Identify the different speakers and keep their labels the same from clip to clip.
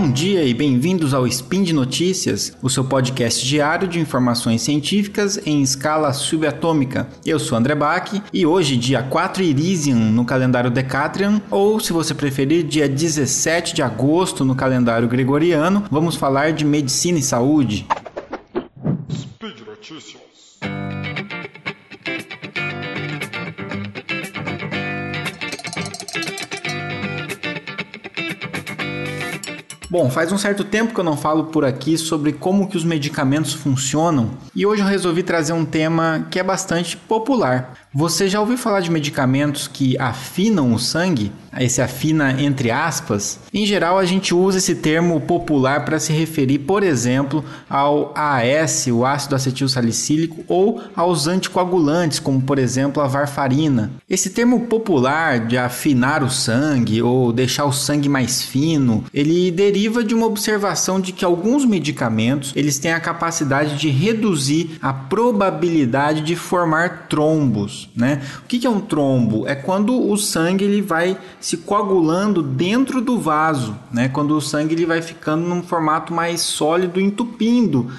Speaker 1: Bom dia e bem-vindos ao Spin de Notícias, o seu podcast diário de informações científicas em escala subatômica. Eu sou André Bach e hoje, dia 4 Irisium no calendário Decatrian, ou se você preferir, dia 17 de agosto no calendário gregoriano, vamos falar de medicina e saúde. Speed Notícias. Bom, faz um certo tempo que eu não falo por aqui sobre como que os medicamentos funcionam e hoje eu resolvi trazer um tema que é bastante popular. Você já ouviu falar de medicamentos que afinam o sangue? Esse afina entre aspas. Em geral, a gente usa esse termo popular para se referir, por exemplo, ao AS, o ácido acetil salicílico, ou aos anticoagulantes, como por exemplo a varfarina. Esse termo popular de afinar o sangue ou deixar o sangue mais fino, ele deriva de uma observação de que alguns medicamentos eles têm a capacidade de reduzir a probabilidade de formar trombos né? O que é um trombo? É quando o sangue ele vai se coagulando dentro do vaso, né? Quando o sangue ele vai ficando num formato mais sólido, entupindo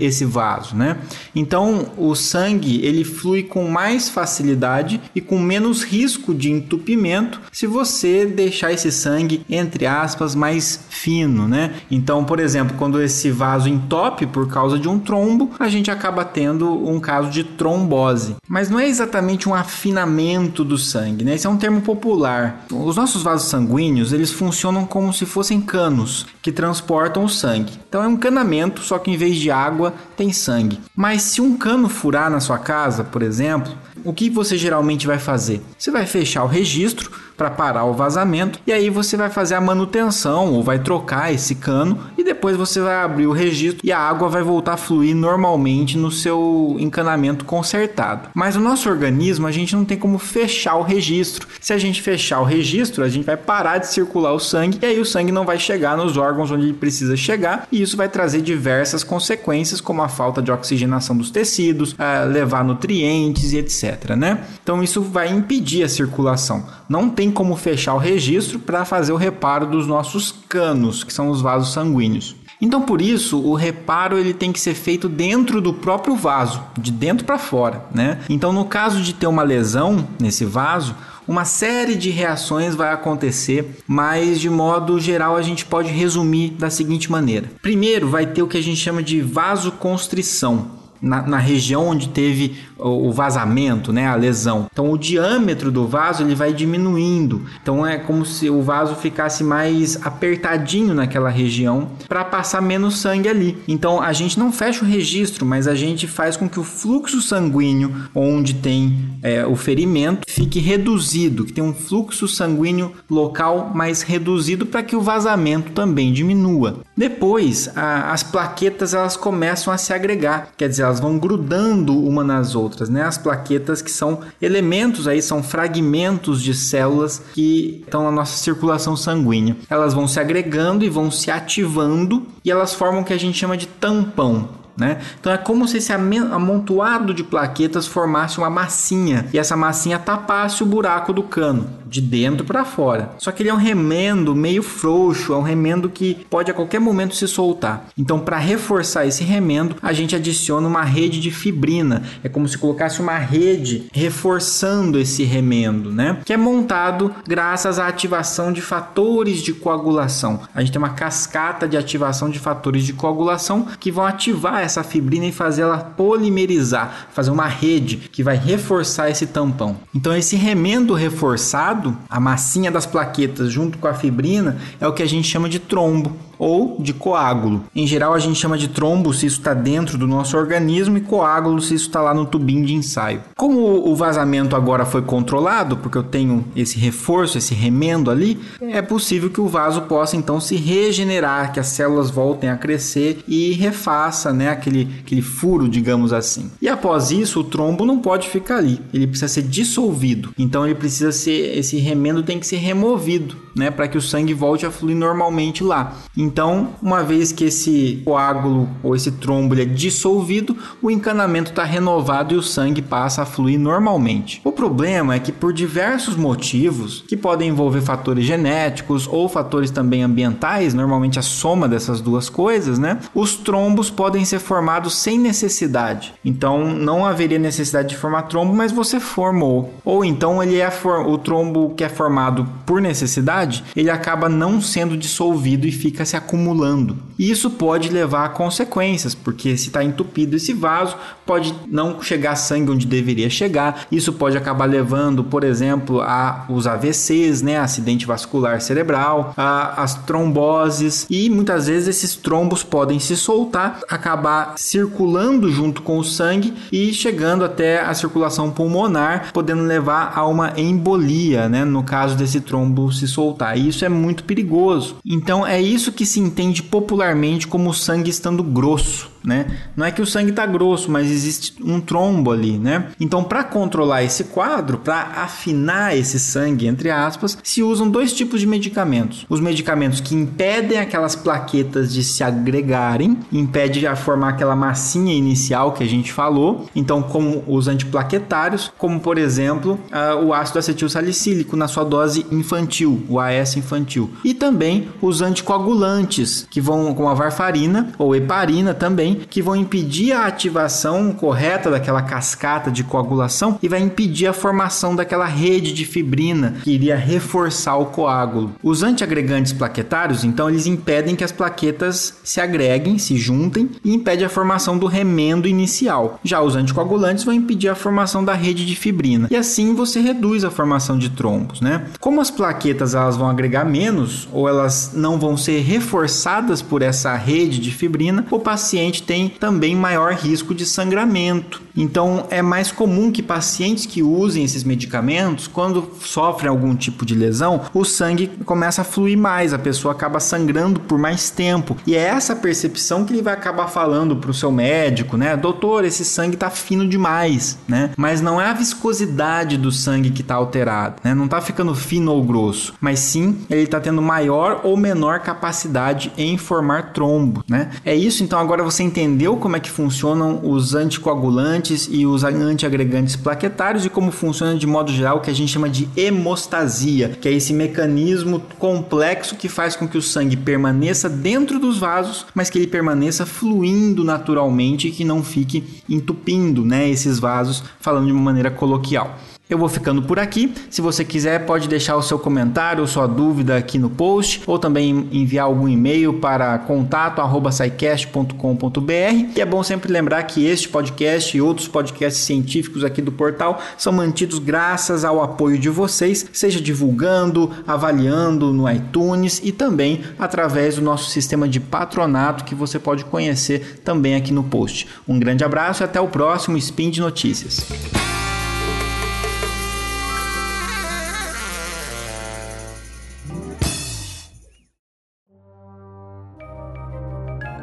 Speaker 1: esse vaso, né? Então o sangue ele flui com mais facilidade e com menos risco de entupimento se você deixar esse sangue entre aspas mais fino, né? Então, por exemplo, quando esse vaso entope por causa de um trombo, a gente acaba tendo um caso de trombose. Mas não é exatamente um afinamento do sangue, né? Esse é um termo popular. Os nossos vasos sanguíneos, eles funcionam como se fossem canos que transportam o sangue. Então é um encanamento, só que em vez de água tem sangue. Mas se um cano furar na sua casa, por exemplo, o que você geralmente vai fazer? Você vai fechar o registro para parar o vazamento e aí você vai fazer a manutenção ou vai trocar esse cano e depois você vai abrir o registro e a água vai voltar a fluir normalmente no seu encanamento consertado. Mas o nosso organismo a gente não tem como fechar o registro. Se a gente fechar o registro, a gente vai parar de circular o sangue e aí o sangue não vai chegar nos órgãos onde ele precisa chegar e isso vai trazer diversas consequências como a falta de oxigenação dos tecidos, levar nutrientes e etc, né? Então isso vai impedir a circulação. Não tem como fechar o registro para fazer o reparo dos nossos canos, que são os vasos sanguíneos. Então, por isso, o reparo ele tem que ser feito dentro do próprio vaso, de dentro para fora, né? Então, no caso de ter uma lesão nesse vaso, uma série de reações vai acontecer, mas de modo geral a gente pode resumir da seguinte maneira: primeiro, vai ter o que a gente chama de vasoconstrição na, na, região onde teve o, o, vazamento, né, a lesão. Então o diâmetro do vaso ele vai diminuindo. Então é como se o vaso ficasse mais apertadinho naquela região para passar menos sangue ali. Então a gente não fecha o registro, mas a gente faz com que o fluxo sanguíneo onde tem é, o ferimento fique reduzido, que tem um fluxo sanguíneo local mais reduzido para que o vazamento também diminua. Depois a, as plaquetas elas começam a se agregar, quer dizer elas vão grudando uma nas outras, né? As plaquetas que são elementos aí, são fragmentos de células que estão na nossa circulação sanguínea. Elas vão se agregando e vão se ativando e elas formam o que a gente chama de tampão. Né? Então é como se esse amontoado de plaquetas formasse uma massinha e essa massinha tapasse o buraco do cano de dentro para fora. Só que ele é um remendo meio frouxo, é um remendo que pode a qualquer momento se soltar. Então, para reforçar esse remendo, a gente adiciona uma rede de fibrina. É como se colocasse uma rede reforçando esse remendo, né? Que é montado graças à ativação de fatores de coagulação. A gente tem uma cascata de ativação de fatores de coagulação que vão ativar essa fibrina e fazer ela polimerizar, fazer uma rede que vai reforçar esse tampão. Então, esse remendo reforçado a massinha das plaquetas junto com a fibrina, é o que a gente chama de trombo ou de coágulo. Em geral, a gente chama de trombo se isso está dentro do nosso organismo e coágulo se isso está lá no tubinho de ensaio. Como o vazamento agora foi controlado, porque eu tenho esse reforço, esse remendo ali, é possível que o vaso possa então se regenerar, que as células voltem a crescer e refaça né, aquele, aquele furo, digamos assim. E após isso, o trombo não pode ficar ali, ele precisa ser dissolvido. Então ele precisa ser, esse remendo tem que ser removido né, para que o sangue volte a fluir normalmente lá. Então, uma vez que esse coágulo ou esse trombo é dissolvido, o encanamento está renovado e o sangue passa a fluir normalmente. O problema é que por diversos motivos, que podem envolver fatores genéticos ou fatores também ambientais, normalmente a soma dessas duas coisas, né? Os trombos podem ser formados sem necessidade. Então, não haveria necessidade de formar trombo, mas você formou. Ou então ele é o trombo que é formado por necessidade, ele acaba não sendo dissolvido e fica se acumulando. E isso pode levar a consequências, porque se está entupido esse vaso, pode não chegar sangue onde deveria chegar. Isso pode acabar levando, por exemplo, a os AVCs, né, acidente vascular cerebral, a, as tromboses e muitas vezes esses trombos podem se soltar, acabar circulando junto com o sangue e chegando até a circulação pulmonar, podendo levar a uma embolia, né, no caso desse trombo se soltar. E isso é muito perigoso. Então é isso que se entende popularmente como sangue estando grosso né? Não é que o sangue está grosso, mas existe um trombo ali, né? Então, para controlar esse quadro, para afinar esse sangue, entre aspas, se usam dois tipos de medicamentos. Os medicamentos que impedem aquelas plaquetas de se agregarem, impede a formar aquela massinha inicial que a gente falou. Então, como os antiplaquetários, como por exemplo, o ácido acetil salicílico na sua dose infantil, o AS infantil. E também os anticoagulantes, que vão com a varfarina ou heparina também, que vão impedir a ativação correta daquela cascata de coagulação e vai impedir a formação daquela rede de fibrina que iria reforçar o coágulo. Os antiagregantes plaquetários, então, eles impedem que as plaquetas se agreguem, se juntem e impede a formação do remendo inicial. Já os anticoagulantes vão impedir a formação da rede de fibrina. E assim você reduz a formação de trombos, né? Como as plaquetas elas vão agregar menos ou elas não vão ser reforçadas por essa rede de fibrina, o paciente tem também maior risco de sangramento. Então, é mais comum que pacientes que usem esses medicamentos, quando sofrem algum tipo de lesão, o sangue começa a fluir mais, a pessoa acaba sangrando por mais tempo. E é essa percepção que ele vai acabar falando para o seu médico, né? Doutor, esse sangue está fino demais, né? Mas não é a viscosidade do sangue que está alterada, né? Não está ficando fino ou grosso, mas sim ele está tendo maior ou menor capacidade em formar trombo, né? É isso, então agora você entendeu como é que funcionam os anticoagulantes e os antiagregantes plaquetários e como funciona de modo geral o que a gente chama de hemostasia, que é esse mecanismo complexo que faz com que o sangue permaneça dentro dos vasos, mas que ele permaneça fluindo naturalmente e que não fique entupindo, né, esses vasos, falando de uma maneira coloquial. Eu vou ficando por aqui. Se você quiser, pode deixar o seu comentário ou sua dúvida aqui no post, ou também enviar algum e-mail para contato@saicast.com.br. E é bom sempre lembrar que este podcast e outros podcasts científicos aqui do portal são mantidos graças ao apoio de vocês, seja divulgando, avaliando no iTunes e também através do nosso sistema de patronato que você pode conhecer também aqui no post. Um grande abraço e até o próximo Spin de Notícias.